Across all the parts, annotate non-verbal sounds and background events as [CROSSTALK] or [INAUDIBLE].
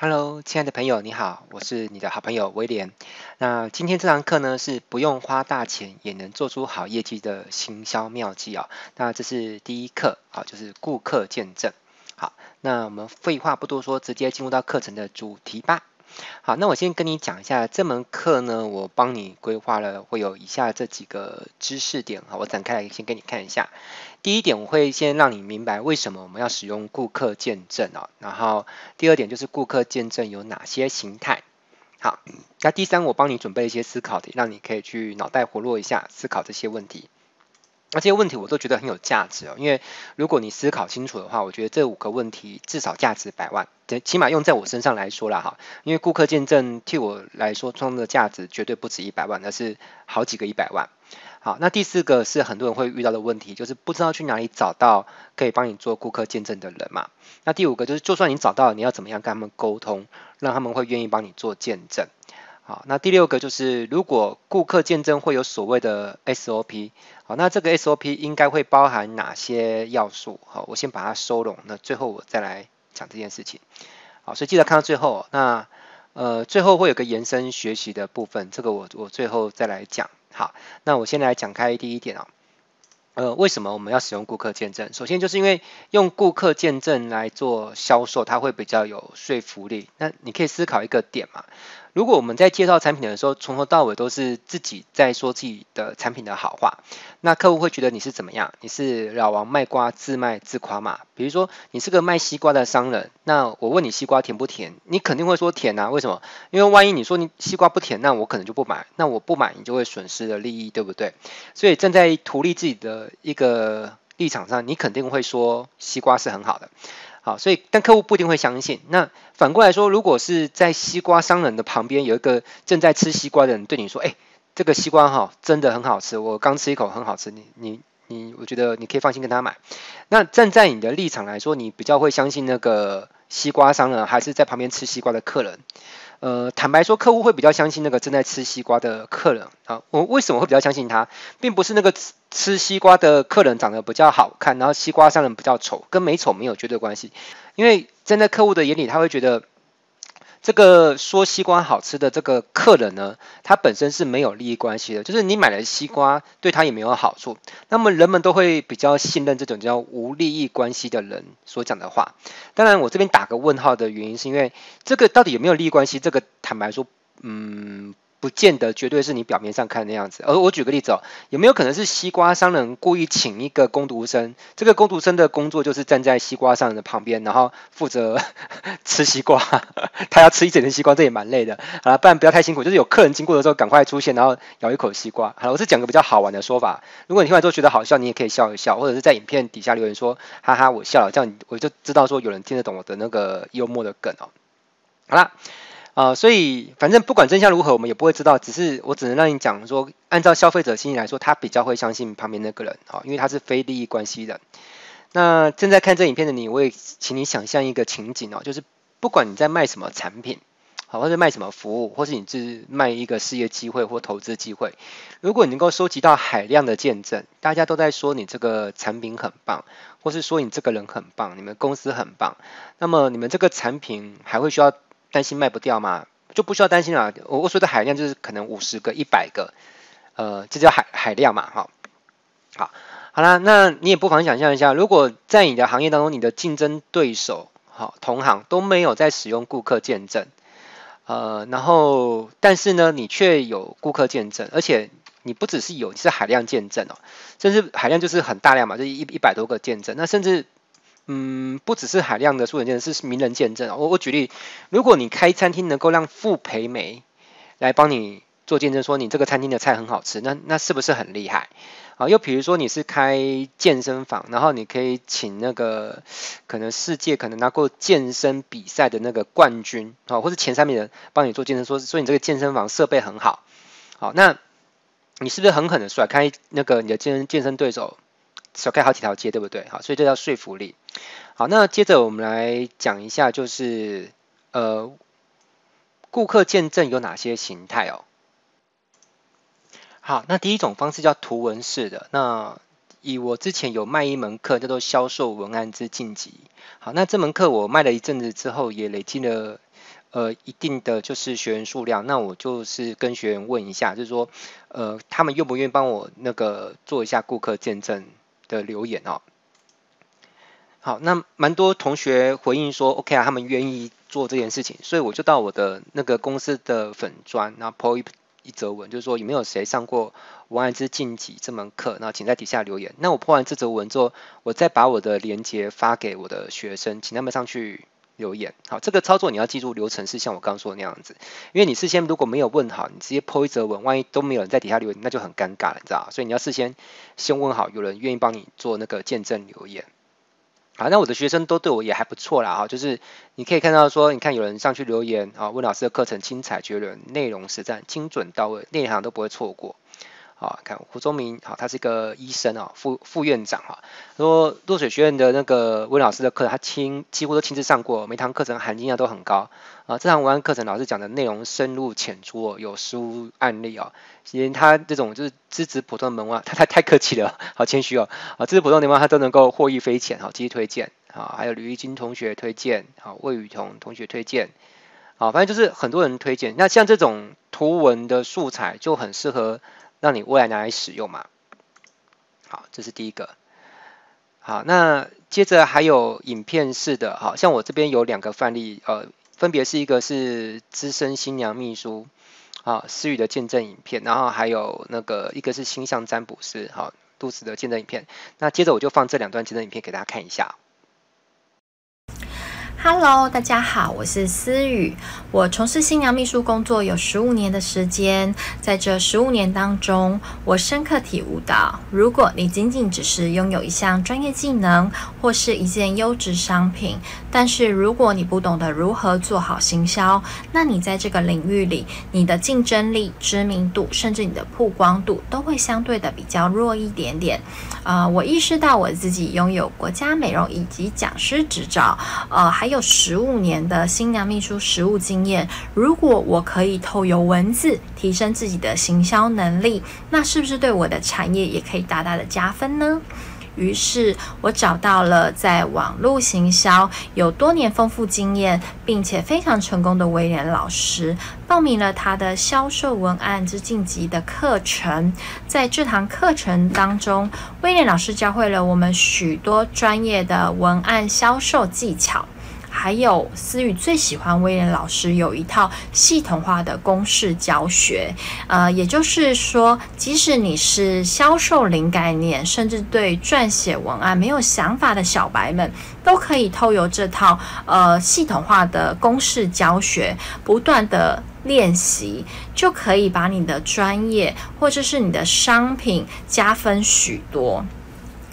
Hello，亲爱的朋友，你好，我是你的好朋友威廉。那今天这堂课呢，是不用花大钱也能做出好业绩的行销妙计啊。那这是第一课啊，就是顾客见证。好，那我们废话不多说，直接进入到课程的主题吧。好，那我先跟你讲一下这门课呢，我帮你规划了会有以下这几个知识点哈，我展开来先给你看一下。第一点，我会先让你明白为什么我们要使用顾客见证啊。然后第二点就是顾客见证有哪些形态。好，那第三，我帮你准备一些思考题，让你可以去脑袋活络一下，思考这些问题。那这些问题我都觉得很有价值哦，因为如果你思考清楚的话，我觉得这五个问题至少价值百万，起码用在我身上来说了哈。因为顾客见证替我来说创造的价值绝对不止一百万，而是好几个一百万。好，那第四个是很多人会遇到的问题，就是不知道去哪里找到可以帮你做顾客见证的人嘛。那第五个就是，就算你找到了，你要怎么样跟他们沟通，让他们会愿意帮你做见证。好，那第六个就是，如果顾客见证会有所谓的 SOP，好，那这个 SOP 应该会包含哪些要素？好，我先把它收拢，那最后我再来讲这件事情。好，所以记得看到最后，那呃最后会有个延伸学习的部分，这个我我最后再来讲。好，那我先来讲开第一点啊。呃，为什么我们要使用顾客见证？首先就是因为用顾客见证来做销售，它会比较有说服力。那你可以思考一个点嘛。如果我们在介绍产品的时候，从头到尾都是自己在说自己的产品的好话，那客户会觉得你是怎么样？你是老王卖瓜，自卖自夸嘛？比如说你是个卖西瓜的商人，那我问你西瓜甜不甜？你肯定会说甜啊。为什么？因为万一你说你西瓜不甜，那我可能就不买。那我不买，你就会损失了利益，对不对？所以站在图利自己的一个立场上，你肯定会说西瓜是很好的。好，所以但客户不一定会相信。那反过来说，如果是在西瓜商人的旁边有一个正在吃西瓜的人对你说：“哎，这个西瓜哈真的很好吃，我刚吃一口很好吃。”你你你，我觉得你可以放心跟他买。那站在你的立场来说，你比较会相信那个西瓜商人，还是在旁边吃西瓜的客人？呃，坦白说，客户会比较相信那个正在吃西瓜的客人啊。我为什么会比较相信他，并不是那个吃吃西瓜的客人长得比较好看，然后西瓜商人比较丑，跟美丑没有绝对关系。因为站在客户的眼里，他会觉得。这个说西瓜好吃的这个客人呢，他本身是没有利益关系的，就是你买了西瓜对他也没有好处。那么人们都会比较信任这种叫无利益关系的人所讲的话。当然，我这边打个问号的原因是因为这个到底有没有利益关系？这个坦白说，嗯。不见得绝对是你表面上看的那样子，而我举个例子哦，有没有可能是西瓜商人故意请一个工读生？这个工读生的工作就是站在西瓜商人的旁边，然后负责 [LAUGHS] 吃西瓜，[LAUGHS] 他要吃一整根西瓜，这也蛮累的。好了，不然不要太辛苦，就是有客人经过的时候赶快出现，然后咬一口西瓜。好了，我是讲个比较好玩的说法，如果你听完之后觉得好笑，你也可以笑一笑，或者是在影片底下留言说哈哈我笑了，这样我就知道说有人听得懂我的那个幽默的梗哦。好了。啊、所以反正不管真相如何，我们也不会知道。只是我只能让你讲说，按照消费者心理来说，他比较会相信旁边那个人，啊，因为他是非利益关系的。那正在看这影片的你，我也请你想象一个情景哦，就是不管你在卖什么产品，好，或者卖什么服务，或是你是卖一个事业机会或投资机会，如果你能够收集到海量的见证，大家都在说你这个产品很棒，或是说你这个人很棒，你们公司很棒，那么你们这个产品还会需要。担心卖不掉嘛，就不需要担心了。我我说的海量就是可能五十个、一百个，呃，这叫海海量嘛，哈。好，好啦，那你也不妨想象一下，如果在你的行业当中，你的竞争对手、好同行都没有在使用顾客见证，呃，然后但是呢，你却有顾客见证，而且你不只是有，是海量见证哦，甚至海量就是很大量嘛，就一一百多个见证，那甚至。嗯，不只是海量的素人见证，是名人见证。我我举例，如果你开餐厅能够让傅培梅来帮你做见证，说你这个餐厅的菜很好吃，那那是不是很厉害？啊，又比如说你是开健身房，然后你可以请那个可能世界可能拿过健身比赛的那个冠军啊，或是前三名人帮你做见证，说说你这个健身房设备很好。好，那你是不是狠狠的甩开那个你的健身健身对手？甩开好几条街，对不对？好，所以这叫说服力。好，那接着我们来讲一下，就是呃，顾客见证有哪些形态哦？好，那第一种方式叫图文式的。那以我之前有卖一门课叫做销售文案之晋级。好，那这门课我卖了一阵子之后，也累积了呃一定的就是学员数量，那我就是跟学员问一下，就是说呃他们愿不愿意帮我那个做一下顾客见证的留言哦。好，那蛮多同学回应说 OK 啊，他们愿意做这件事情，所以我就到我的那个公司的粉专，然后 po 一一则文，就是说有没有谁上过文案之晋级这门课，然后请在底下留言。那我 po 完这则文之后，我再把我的链接发给我的学生，请他们上去留言。好，这个操作你要记住流程是像我刚说的那样子，因为你事先如果没有问好，你直接 po 一则文，万一都没有人在底下留言，那就很尴尬了，你知道？所以你要事先先问好，有人愿意帮你做那个见证留言。好，那我的学生都对我也还不错啦，啊，就是你可以看到说，你看有人上去留言啊，问老师的课程精彩绝伦，内容实战精准到位，内行都不会错过。好，看胡宗明，好，他是一个医生啊，副副院长啊，说落水学院的那个温老师的课，他亲几乎都亲自上过，每堂课程含金量都很高啊。这堂文案课程老师讲的内容深入浅出，有实物案例啊。连他这种就是资质普通的门外，他太太客气了，好谦虚哦。啊，资质普通的门外他都能够获益匪浅，好，积极推荐啊。还有吕玉金同学推荐，好，魏雨桐同学推荐，好，反正就是很多人推荐。那像这种图文的素材就很适合。让你未来拿来使用嘛。好，这是第一个。好，那接着还有影片式的，好像我这边有两个范例，呃，分别是一个是资深新娘秘书，啊，思雨的见证影片，然后还有那个一个是星象占卜师，好，杜子的见证影片。那接着我就放这两段见证影片给大家看一下。Hello，大家好，我是思雨。我从事新娘秘书工作有十五年的时间，在这十五年当中，我深刻体悟到，如果你仅仅只是拥有一项专业技能或是一件优质商品，但是如果你不懂得如何做好行销，那你在这个领域里，你的竞争力、知名度，甚至你的曝光度，都会相对的比较弱一点点。呃，我意识到我自己拥有国家美容以及讲师执照，呃，还。有十五年的新娘秘书实务经验，如果我可以透由文字提升自己的行销能力，那是不是对我的产业也可以大大的加分呢？于是我找到了在网络行销有多年丰富经验，并且非常成功的威廉老师，报名了他的销售文案之晋级的课程。在这堂课程当中，威廉老师教会了我们许多专业的文案销售技巧。还有思雨最喜欢威廉老师有一套系统化的公式教学，呃，也就是说，即使你是销售零概念，甚至对撰写文案没有想法的小白们，都可以透由这套呃系统化的公式教学，不断的练习，就可以把你的专业或者是你的商品加分许多。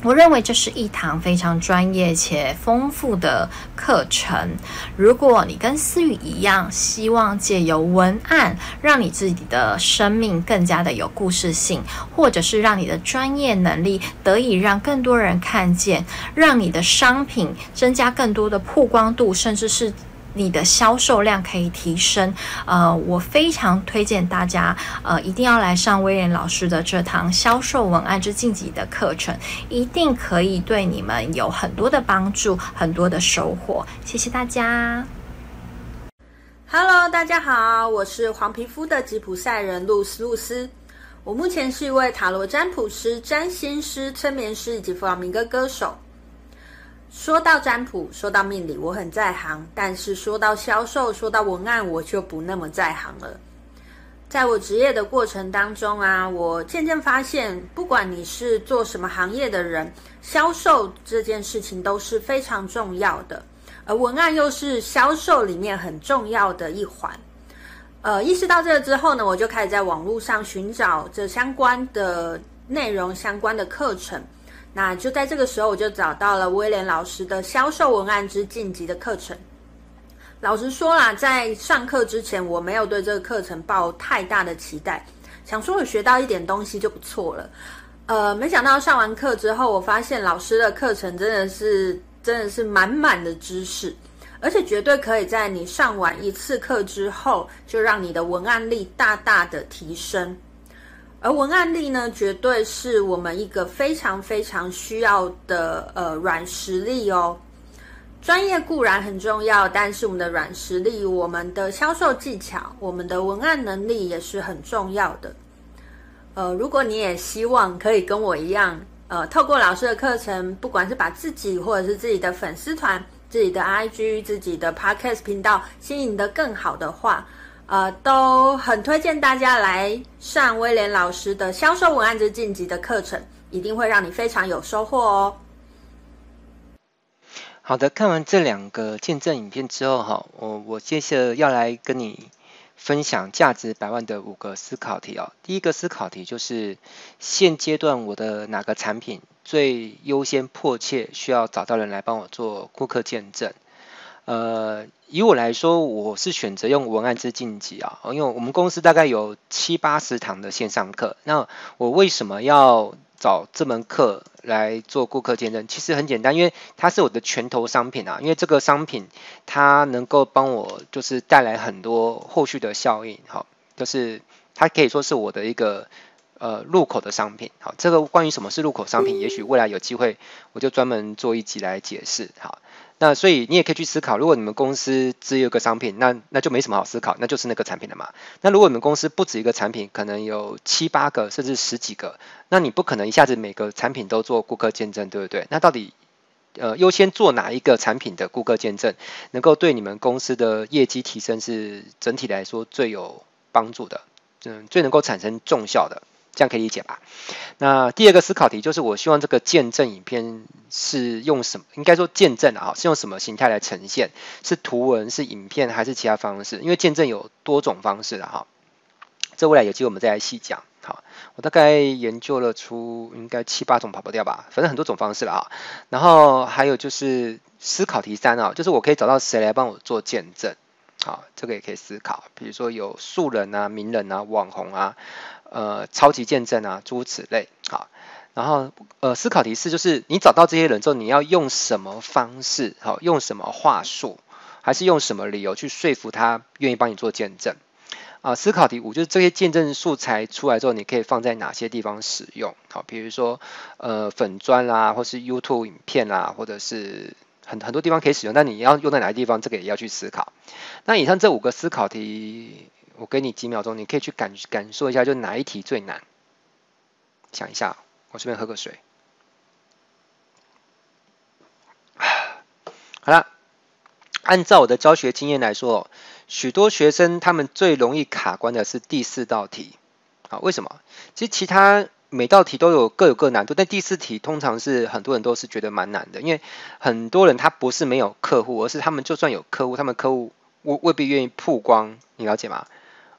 我认为这是一堂非常专业且丰富的课程。如果你跟思雨一样，希望借由文案让你自己的生命更加的有故事性，或者是让你的专业能力得以让更多人看见，让你的商品增加更多的曝光度，甚至是。你的销售量可以提升，呃，我非常推荐大家，呃，一定要来上威廉老师的这堂销售文案之晋级的课程，一定可以对你们有很多的帮助，很多的收获。谢谢大家。Hello，大家好，我是黄皮肤的吉普赛人露丝露丝，我目前是一位塔罗占卜师、占星师、催眠师以及弗朗明哥歌手。说到占卜，说到命理，我很在行；但是说到销售，说到文案，我就不那么在行了。在我职业的过程当中啊，我渐渐发现，不管你是做什么行业的人，销售这件事情都是非常重要的，而文案又是销售里面很重要的一环。呃，意识到这个之后呢，我就开始在网络上寻找这相关的内容、相关的课程。那就在这个时候，我就找到了威廉老师的销售文案之晋级的课程。老实说啦，在上课之前，我没有对这个课程抱太大的期待，想说我学到一点东西就不错了。呃，没想到上完课之后，我发现老师的课程真的是真的是满满的知识，而且绝对可以在你上完一次课之后，就让你的文案力大大的提升。而文案力呢，绝对是我们一个非常非常需要的呃软实力哦。专业固然很重要，但是我们的软实力、我们的销售技巧、我们的文案能力也是很重要的。呃，如果你也希望可以跟我一样，呃，透过老师的课程，不管是把自己或者是自己的粉丝团、自己的 IG、自己的 Podcast 频道经营得更好的话，呃，都很推荐大家来上威廉老师的销售文案之晋级的课程，一定会让你非常有收获哦。好的，看完这两个见证影片之后，哈，我我接着要来跟你分享价值百万的五个思考题哦。第一个思考题就是现阶段我的哪个产品最优先迫切需要找到人来帮我做顾客见证？呃，以我来说，我是选择用文案之晋级啊，因为我们公司大概有七八十堂的线上课，那我为什么要找这门课来做顾客见证，其实很简单，因为它是我的拳头商品啊，因为这个商品它能够帮我就是带来很多后续的效应，好，就是它可以说是我的一个呃入口的商品，好，这个关于什么是入口商品，也许未来有机会我就专门做一集来解释，好。那所以你也可以去思考，如果你们公司只有一个商品，那那就没什么好思考，那就是那个产品了嘛。那如果你们公司不止一个产品，可能有七八个甚至十几个，那你不可能一下子每个产品都做顾客见证，对不对？那到底呃优先做哪一个产品的顾客见证，能够对你们公司的业绩提升是整体来说最有帮助的，嗯，最能够产生重效的。这样可以理解吧？那第二个思考题就是，我希望这个见证影片是用什么？应该说见证啊，是用什么形态来呈现？是图文、是影片，还是其他方式？因为见证有多种方式的哈。这未来有机会我们再来细讲。好，我大概研究了出应该七八种跑不掉吧，反正很多种方式了啊。然后还有就是思考题三啊，就是我可以找到谁来帮我做见证？好，这个也可以思考，比如说有素人啊、名人啊、网红啊。呃，超级见证啊，诸如此类，好，然后呃，思考提示就是，你找到这些人之后，你要用什么方式，好，用什么话术，还是用什么理由去说服他愿意帮你做见证？啊，思考题五就是这些见证素材出来之后，你可以放在哪些地方使用？好，比如说呃，粉专啦，或是 YouTube 影片啦，或者是很很多地方可以使用，但你要用在哪个地方，这个也要去思考。那以上这五个思考题。我给你几秒钟，你可以去感感受一下，就哪一题最难？想一下，我顺便喝个水。好了，按照我的教学经验来说，许多学生他们最容易卡关的是第四道题。啊，为什么？其实其他每道题都有各有各难度，但第四题通常是很多人都是觉得蛮难的，因为很多人他不是没有客户，而是他们就算有客户，他们客户未未必愿意曝光，你了解吗？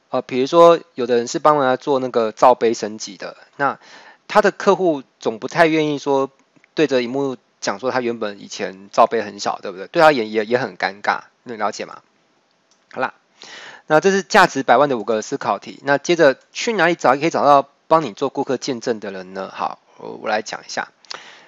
呃，比如说，有的人是帮他做那个罩杯升级的，那他的客户总不太愿意说对着荧幕讲说他原本以前罩杯很小，对不对？对他也也也很尴尬，你了解吗？好啦，那这是价值百万的五个思考题。那接着去哪里找可以找到帮你做顾客见证的人呢？好，我我来讲一下。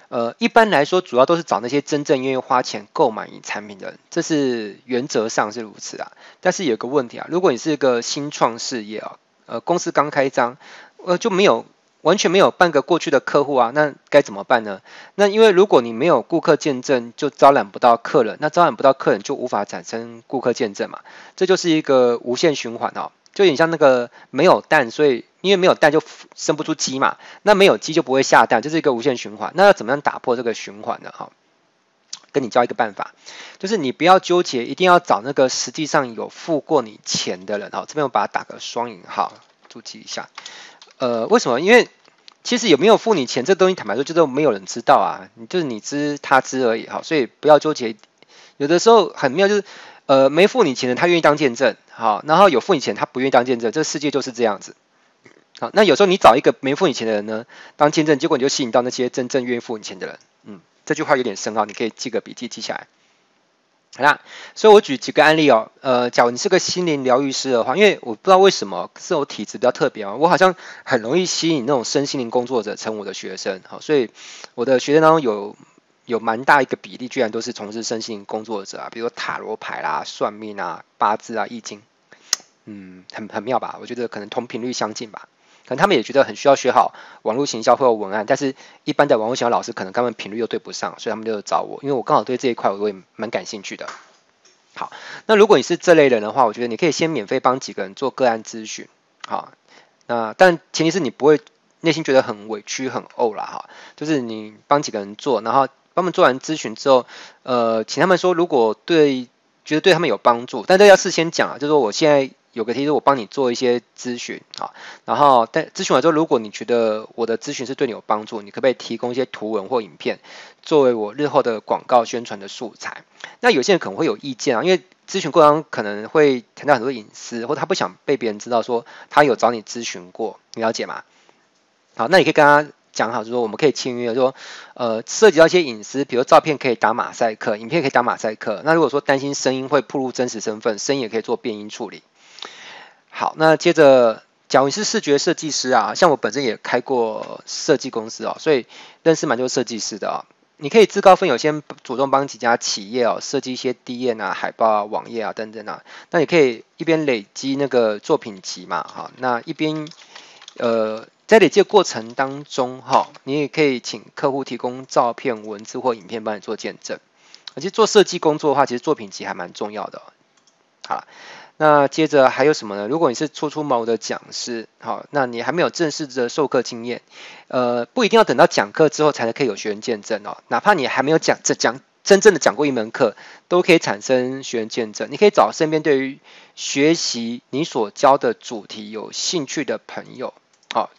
呃，一般来说，主要都是找那些真正愿意花钱购买你产品的人，这是原则上是如此啊。但是有个问题啊，如果你是一个新创事业啊，呃，公司刚开张，呃，就没有完全没有半个过去的客户啊，那该怎么办呢？那因为如果你没有顾客见证，就招揽不到客人，那招揽不到客人就无法产生顾客见证嘛，这就是一个无限循环哦。就有点像那个没有蛋，所以因为没有蛋就生不出鸡嘛。那没有鸡就不会下蛋，这是一个无限循环。那要怎么样打破这个循环呢？哈，跟你教一个办法，就是你不要纠结，一定要找那个实际上有付过你钱的人。哈，这边我把它打个双引号，注记一下。呃，为什么？因为其实有没有付你钱，这东西坦白说就是没有人知道啊。就是你知他知而已。哈，所以不要纠结。有的时候很妙，就是。呃，没付你钱的他愿意当见证，好，然后有付你钱他不愿意当见证，这世界就是这样子。好，那有时候你找一个没付你钱的人呢当见证，结果你就吸引到那些真正愿意付你钱的人。嗯，这句话有点深奥，你可以记个笔记记下来。好啦，所以我举几个案例哦。呃，假如你是个心灵疗愈师的话，因为我不知道为什么是我体质比较特别啊，我好像很容易吸引那种身心灵工作者成我的学生。好，所以我的学生当中有。有蛮大一个比例，居然都是从事身心工作者啊，比如塔罗牌啦、算命啊、八字啊、易经，嗯，很很妙吧？我觉得可能同频率相近吧。可能他们也觉得很需要学好网络行销或文案，但是一般的网络行销老师可能他们频率又对不上，所以他们就找我，因为我刚好对这一块我也蛮感兴趣的。好，那如果你是这类人的话，我觉得你可以先免费帮几个人做个案咨询，好，那但前提是你不会内心觉得很委屈很怄啦哈，就是你帮几个人做，然后帮他们做完咨询之后，呃，请他们说如果对觉得对他们有帮助，但这要事先讲啊，就是说我现在。有个提示，我帮你做一些咨询啊，然后但咨询完之后，如果你觉得我的咨询是对你有帮助，你可不可以提供一些图文或影片作为我日后的广告宣传的素材？那有些人可能会有意见啊，因为咨询过程中可能会谈到很多隐私，或他不想被别人知道说他有找你咨询过，你了解吗？好，那你可以跟他讲好，就是说我们可以签约，说呃涉及到一些隐私，比如照片可以打马赛克，影片可以打马赛克。那如果说担心声音会暴露真实身份，声音也可以做变音处理。好，那接着，讲你是视觉设计师啊，像我本身也开过设计公司哦，所以认识蛮多设计师的哦。你可以自告奋勇，先主动帮几家企业哦设计一些 D N 啊、海报啊、网页啊等等啊。那你可以一边累积那个作品集嘛，哈，那一边呃在累积过程当中哈，你也可以请客户提供照片、文字或影片帮你做见证。而且做设计工作的话，其实作品集还蛮重要的。好。那接着还有什么呢？如果你是初出茅庐的讲师，好，那你还没有正式的授课经验，呃，不一定要等到讲课之后才能可以有学员见证哦。哪怕你还没有讲这讲真正的讲过一门课，都可以产生学员见证。你可以找身边对于学习你所教的主题有兴趣的朋友，好，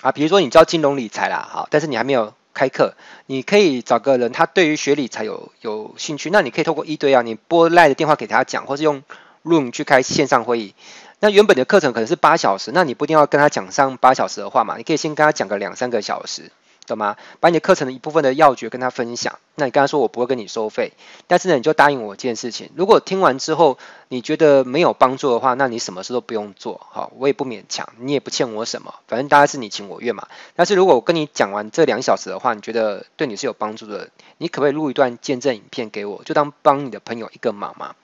啊，比如说你教金融理财啦，好，但是你还没有。开课，你可以找个人，他对于学理才有有兴趣，那你可以透过一对啊，你拨赖的电话给他讲，或是用 Room 去开线上会议。那原本的课程可能是八小时，那你不一定要跟他讲上八小时的话嘛，你可以先跟他讲个两三个小时。懂吗？把你的课程的一部分的要诀跟他分享。那你刚才说我不会跟你收费，但是呢，你就答应我一件事情：如果听完之后你觉得没有帮助的话，那你什么事都不用做。好，我也不勉强，你也不欠我什么，反正大家是你情我愿嘛。但是如果我跟你讲完这两小时的话，你觉得对你是有帮助的，你可不可以录一段见证影片给我，就当帮你的朋友一个忙嘛？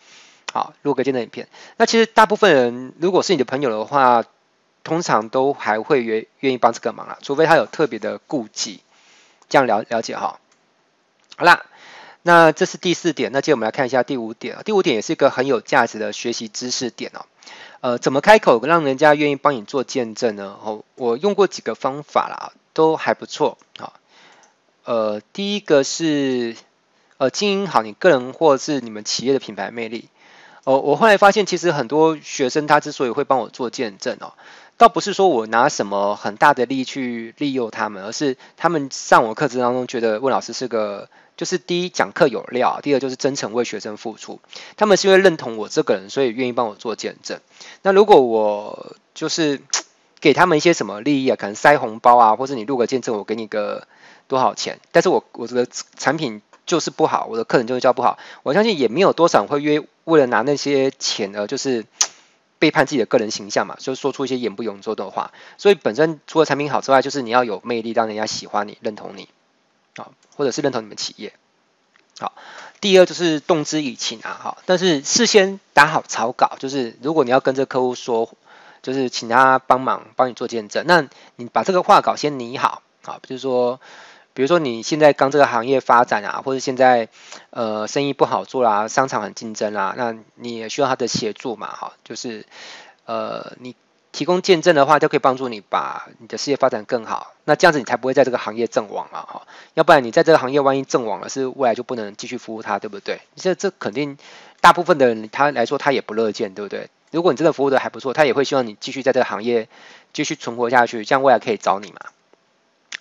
好，录个见证影片。那其实大部分人如果是你的朋友的话，通常都还会愿愿意帮这个忙啦，除非他有特别的顾忌，这样了了解哈。好啦，那这是第四点，那接着我们来看一下第五点。第五点也是一个很有价值的学习知识点哦。呃，怎么开口让人家愿意帮你做见证呢？哦，我用过几个方法啦，都还不错啊。呃，第一个是呃经营好你个人或是你们企业的品牌魅力。哦，我后来发现其实很多学生他之所以会帮我做见证哦。倒不是说我拿什么很大的力去利诱他们，而是他们上我课程当中觉得温老师是个，就是第一讲课有料，第二就是真诚为学生付出。他们是因为认同我这个人，所以愿意帮我做见证。那如果我就是 [TSK] 给他们一些什么利益啊，可能塞红包啊，或者你录个见证，我给你个多少钱，但是我我这个产品就是不好，我的课程就是教不好，我相信也没有多少会约为了拿那些钱而就是。背叛自己的个人形象嘛，就说出一些言不由衷的话。所以本身除了产品好之外，就是你要有魅力，让人家喜欢你、认同你，啊，或者是认同你们企业。好，第二就是动之以情啊，哈，但是事先打好草稿，就是如果你要跟这客户说，就是请他帮忙帮你做见证，那你把这个话稿先拟好，啊，就是说。比如说你现在刚这个行业发展啊，或者现在呃生意不好做啦，商场很竞争啦，那你也需要他的协助嘛，哈，就是呃你提供见证的话，就可以帮助你把你的事业发展更好，那这样子你才不会在这个行业阵亡嘛，哈，要不然你在这个行业万一阵亡了，是未来就不能继续服务他，对不对？这这肯定大部分的人他来说他也不乐见，对不对？如果你真的服务的还不错，他也会希望你继续在这个行业继续存活下去，这样未来可以找你嘛，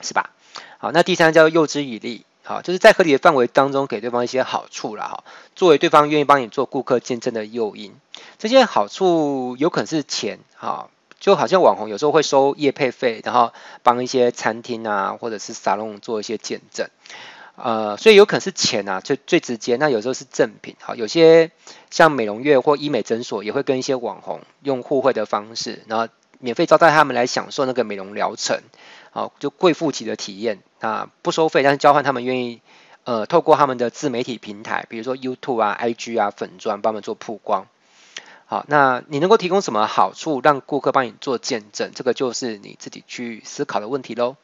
是吧？好，那第三叫诱之以利，好，就是在合理的范围当中给对方一些好处了哈，作为对方愿意帮你做顾客见证的诱因。这些好处有可能是钱，哈，就好像网红有时候会收业配费，然后帮一些餐厅啊或者是沙龙做一些见证，呃，所以有可能是钱啊，最最直接。那有时候是赠品，好，有些像美容院或医美诊所也会跟一些网红用互惠的方式，然后免费招待他们来享受那个美容疗程。好，就贵妇级的体验啊，不收费，但是交换他们愿意，呃，透过他们的自媒体平台，比如说 YouTube 啊、IG 啊、粉专，帮他们做曝光。好，那你能够提供什么好处让顾客帮你做见证？这个就是你自己去思考的问题喽。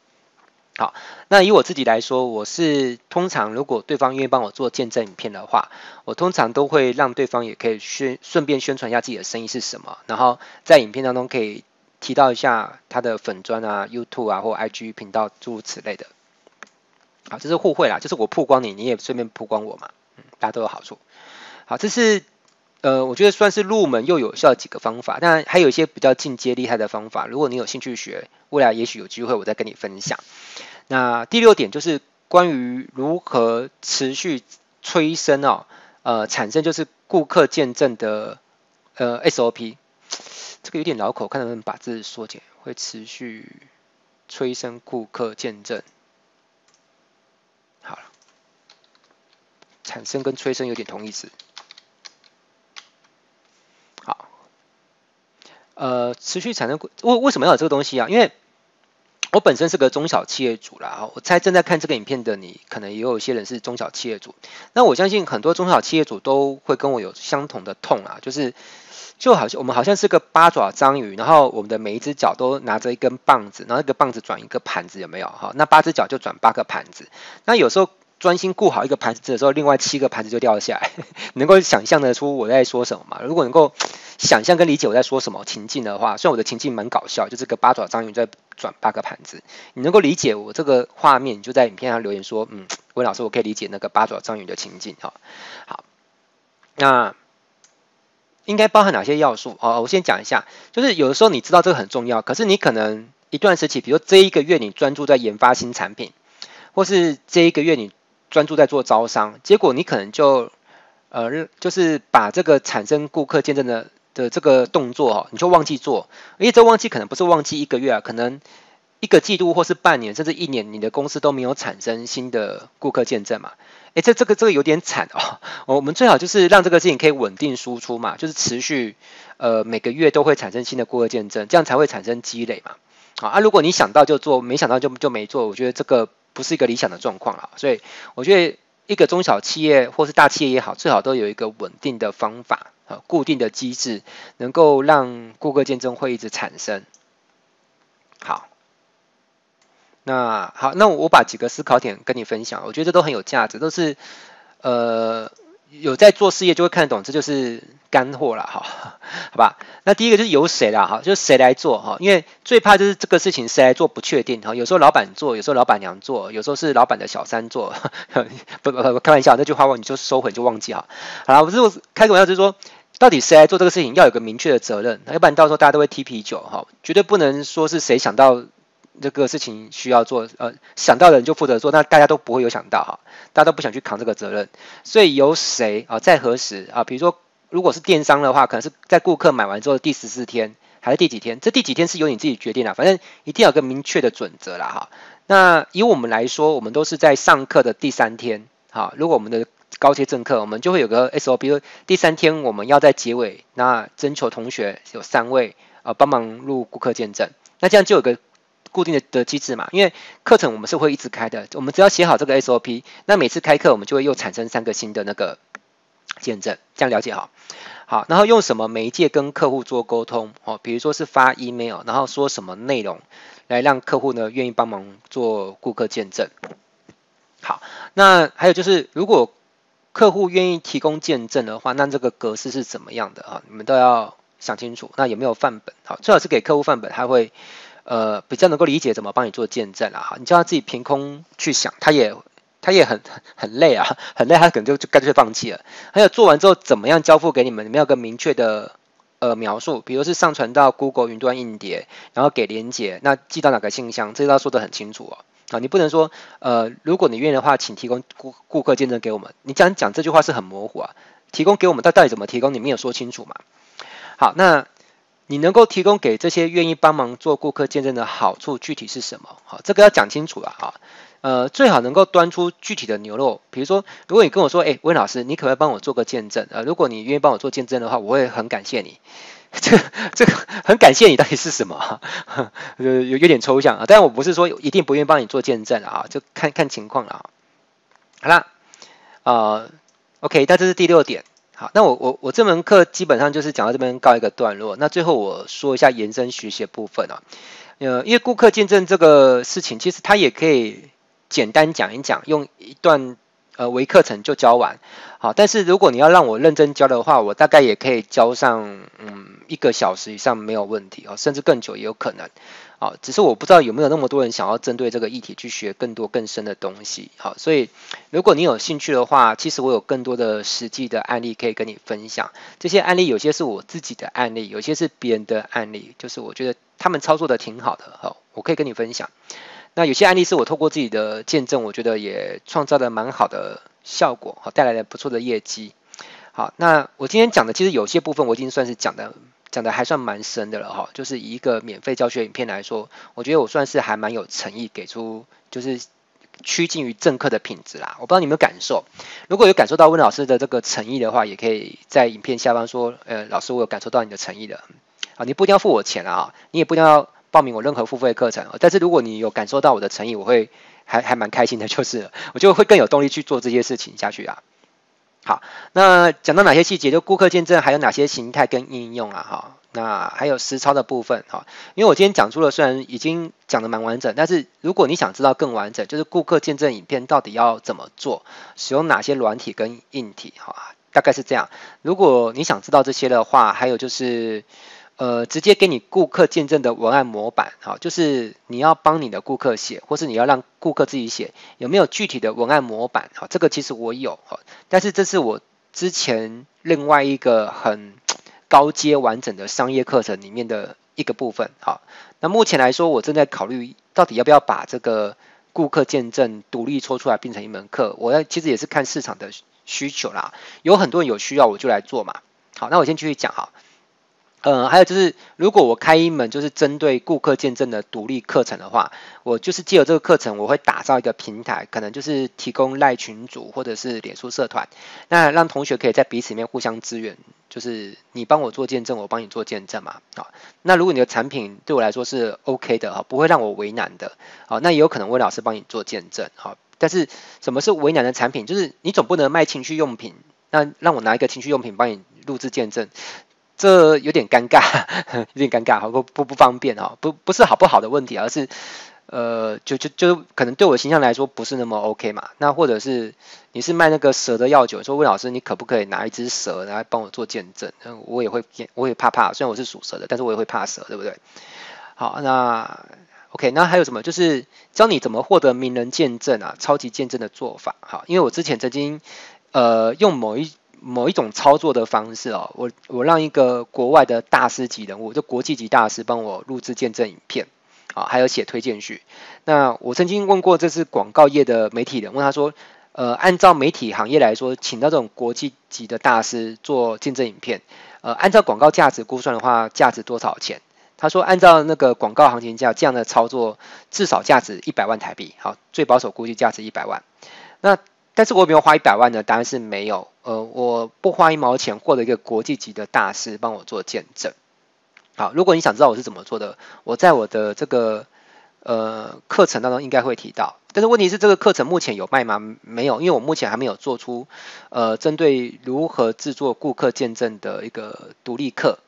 好，那以我自己来说，我是通常如果对方愿意帮我做见证影片的话，我通常都会让对方也可以宣顺便宣传一下自己的生意是什么，然后在影片当中可以提到一下他的粉砖啊、YouTube 啊或 IG 频道诸如此类的。好，这是互惠啦，就是我曝光你，你也顺便曝光我嘛，嗯，大家都有好处。好，这是。呃，我觉得算是入门又有效几个方法，当然还有一些比较进阶厉害的方法。如果你有兴趣学，未来也许有机会我再跟你分享。那第六点就是关于如何持续催生哦，呃，产生就是顾客见证的呃 SOP，这个有点绕口，看能不能把字缩减，会持续催生顾客见证。好了，产生跟催生有点同义词。好呃，持续产生为为什么要有这个东西啊？因为我本身是个中小企业主啦，我猜正在看这个影片的你，可能也有一些人是中小企业主。那我相信很多中小企业主都会跟我有相同的痛啊，就是就好像我们好像是个八爪章鱼，然后我们的每一只脚都拿着一根棒子，然后一个棒子转一个盘子，有没有哈？那八只脚就转八个盘子。那有时候专心顾好一个盘子的时候，另外七个盘子就掉下来。[LAUGHS] 能够想象得出我在说什么吗？如果能够。想象跟理解我在说什么情境的话，虽然我的情境蛮搞笑，就这个八爪章鱼在转八个盘子，你能够理解我这个画面，就在影片上留言说，嗯，温老师，我可以理解那个八爪章鱼的情境哈。好，那应该包含哪些要素？哦，我先讲一下，就是有的时候你知道这个很重要，可是你可能一段时期，比如说这一个月你专注在研发新产品，或是这一个月你专注在做招商，结果你可能就呃，就是把这个产生顾客见证的。的这个动作哦，你就忘记做，而且这忘记可能不是忘记一个月啊，可能一个季度或是半年甚至一年，你的公司都没有产生新的顾客见证嘛？诶，这这个这个有点惨哦。我们最好就是让这个事情可以稳定输出嘛，就是持续呃每个月都会产生新的顾客见证，这样才会产生积累嘛。好啊，如果你想到就做，没想到就就没做，我觉得这个不是一个理想的状况啊。所以我觉得一个中小企业或是大企业也好，最好都有一个稳定的方法。啊，固定的机制能够让顾客见证会一直产生。好，那好，那我把几个思考点跟你分享，我觉得这都很有价值，都是呃。有在做事业就会看得懂，这就是干货了哈，[LAUGHS] 好吧？那第一个就是由谁啦哈，就是谁来做哈？因为最怕就是这个事情谁来做不确定哈。有时候老板做，有时候老板娘做，有时候是老板的小三做，[LAUGHS] 不不不，开玩笑，那句话我你就收回就忘记哈。好了，我是开个玩笑，就是说到底谁来做这个事情，要有个明确的责任，要不然到时候大家都会踢皮球哈，绝对不能说是谁想到。这个事情需要做，呃，想到的人就负责做，那大家都不会有想到哈，大家都不想去扛这个责任，所以由谁啊，在何时啊？比如说，如果是电商的话，可能是在顾客买完之后第十四天，还是第几天？这第几天是由你自己决定的，反正一定要有个明确的准则啦哈。那以我们来说，我们都是在上课的第三天，哈，如果我们的高阶正课，我们就会有个 SOP，比如第三天我们要在结尾，那征求同学有三位啊帮忙录顾客见证，那这样就有个。固定的的机制嘛，因为课程我们是会一直开的，我们只要写好这个 SOP，那每次开课我们就会又产生三个新的那个见证，这样了解好。好，然后用什么媒介跟客户做沟通哦？比如说是发 email，然后说什么内容来让客户呢愿意帮忙做顾客见证。好，那还有就是如果客户愿意提供见证的话，那这个格式是怎么样的啊？你们都要想清楚。那有没有范本？好，最好是给客户范本，他会。呃，比较能够理解怎么帮你做见证啊，你叫他自己凭空去想，他也他也很很累啊，[LAUGHS] 很累，他可能就就干脆放弃了。还有做完之后怎么样交付给你们？你们要个明确的呃描述，比如是上传到 Google 云端硬碟，然后给连接，那寄到哪个信箱，这都要说得很清楚哦。啊，你不能说呃，如果你愿意的话，请提供顾顾客见证给我们。你这样讲这句话是很模糊啊，提供给我们，到到底怎么提供？你没有说清楚嘛？好，那。你能够提供给这些愿意帮忙做顾客见证的好处具体是什么？好，这个要讲清楚了啊。呃，最好能够端出具体的牛肉。比如说，如果你跟我说，哎，温老师，你可不可以帮我做个见证？呃，如果你愿意帮我做见证的话，我会很感谢你。这 [LAUGHS] 这个很感谢你到底是什么？[LAUGHS] 呃，有有点抽象啊。但我不是说一定不愿意帮你做见证啊，就看看情况了啊。好啦，呃，OK，那这是第六点。好，那我我我这门课基本上就是讲到这边告一个段落。那最后我说一下延伸学习的部分啊，呃，因为顾客见证这个事情，其实他也可以简单讲一讲，用一段。呃，微课程就教完，好，但是如果你要让我认真教的话，我大概也可以教上，嗯，一个小时以上没有问题哦，甚至更久也有可能，好，只是我不知道有没有那么多人想要针对这个议题去学更多更深的东西，好，所以如果你有兴趣的话，其实我有更多的实际的案例可以跟你分享，这些案例有些是我自己的案例，有些是别人的案例，就是我觉得他们操作的挺好的，好，我可以跟你分享。那有些案例是我透过自己的见证，我觉得也创造了蛮好的效果，好，带来了不错的业绩。好，那我今天讲的其实有些部分我已经算是讲的讲的还算蛮深的了哈，就是以一个免费教学影片来说，我觉得我算是还蛮有诚意，给出就是趋近于正课的品质啦。我不知道你有没有感受，如果有感受到温老师的这个诚意的话，也可以在影片下方说，呃，老师我有感受到你的诚意的。啊，你不一定要付我钱啊，你也不一定要。报名我任何付费课程，但是如果你有感受到我的诚意，我会还还蛮开心的，就是我就会更有动力去做这些事情下去啊。好，那讲到哪些细节？就顾客见证还有哪些形态跟应用啊？哈，那还有实操的部分哈。因为我今天讲出了，虽然已经讲得蛮完整，但是如果你想知道更完整，就是顾客见证影片到底要怎么做，使用哪些软体跟硬体哈，大概是这样。如果你想知道这些的话，还有就是。呃，直接给你顾客见证的文案模板，好，就是你要帮你的顾客写，或是你要让顾客自己写，有没有具体的文案模板？好，这个其实我有，好，但是这是我之前另外一个很高阶完整的商业课程里面的一个部分，好，那目前来说，我正在考虑到底要不要把这个顾客见证独立抽出来变成一门课，我要其实也是看市场的需求啦，有很多人有需要，我就来做嘛，好，那我先继续讲哈。呃，还有就是，如果我开一门就是针对顾客见证的独立课程的话，我就是借由这个课程，我会打造一个平台，可能就是提供赖群组或者是脸书社团，那让同学可以在彼此里面互相支援，就是你帮我做见证，我帮你做见证嘛。好，那如果你的产品对我来说是 OK 的哈，不会让我为难的，好，那也有可能魏老师帮你做见证，好，但是什么是为难的产品？就是你总不能卖情趣用品，那让我拿一个情趣用品帮你录制见证。这有点尴尬，[LAUGHS] 有点尴尬，好不不不方便哈，不不是好不好的问题，而是呃，就就就可能对我的形象来说不是那么 OK 嘛。那或者是你是卖那个蛇的药酒，说魏老师，你可不可以拿一只蛇来帮我做见证？我也会我也怕怕，虽然我是属蛇的，但是我也会怕蛇，对不对？好，那 OK，那还有什么？就是教你怎么获得名人见证啊，超级见证的做法。好，因为我之前曾经呃用某一。某一种操作的方式哦，我我让一个国外的大师级人物，就国际级大师帮我录制见证影片，啊，还有写推荐序。那我曾经问过这是广告业的媒体人，问他说，呃，按照媒体行业来说，请到这种国际级的大师做见证影片，呃，按照广告价值估算的话，价值多少钱？他说，按照那个广告行情价，这样的操作至少价值一百万台币，好，最保守估计价值一百万。那但是我有没有花一百万呢？答案是没有。呃，我不花一毛钱，获得一个国际级的大师帮我做见证。好，如果你想知道我是怎么做的，我在我的这个呃课程当中应该会提到。但是问题是，这个课程目前有卖吗？没有，因为我目前还没有做出呃针对如何制作顾客见证的一个独立课。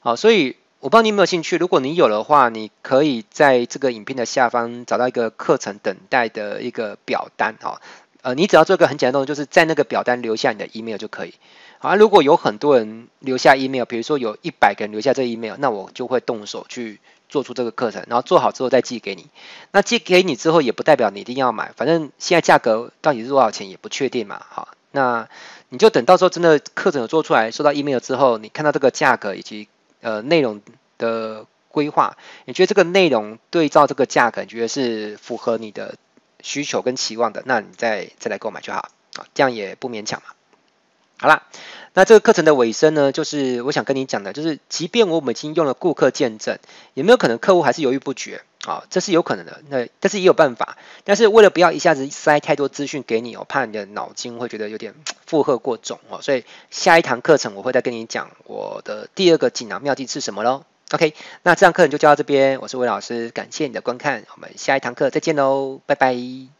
好，所以我不知道你有没有兴趣。如果你有的话，你可以在这个影片的下方找到一个课程等待的一个表单啊。呃，你只要做一个很简单动作，就是在那个表单留下你的 email 就可以。好，如果有很多人留下 email，比如说有一百个人留下这 email，那我就会动手去做出这个课程，然后做好之后再寄给你。那寄给你之后，也不代表你一定要买，反正现在价格到底是多少钱也不确定嘛。好，那你就等到时候真的课程有做出来，收到 email 之后，你看到这个价格以及呃内容的规划，你觉得这个内容对照这个价格，你觉得是符合你的需求跟期望的，那你再再来购买就好啊，这样也不勉强嘛。好啦，那这个课程的尾声呢，就是我想跟你讲的，就是即便我们已经用了顾客见证，有没有可能客户还是犹豫不决啊？这是有可能的，那但是也有办法。但是为了不要一下子塞太多资讯给你，我怕你的脑筋会觉得有点 [TSK] 负荷过重哦，所以下一堂课程我会再跟你讲我的第二个锦囊妙计是什么喽。OK，那这堂课就教到这边。我是魏老师，感谢你的观看，我们下一堂课再见喽，拜拜。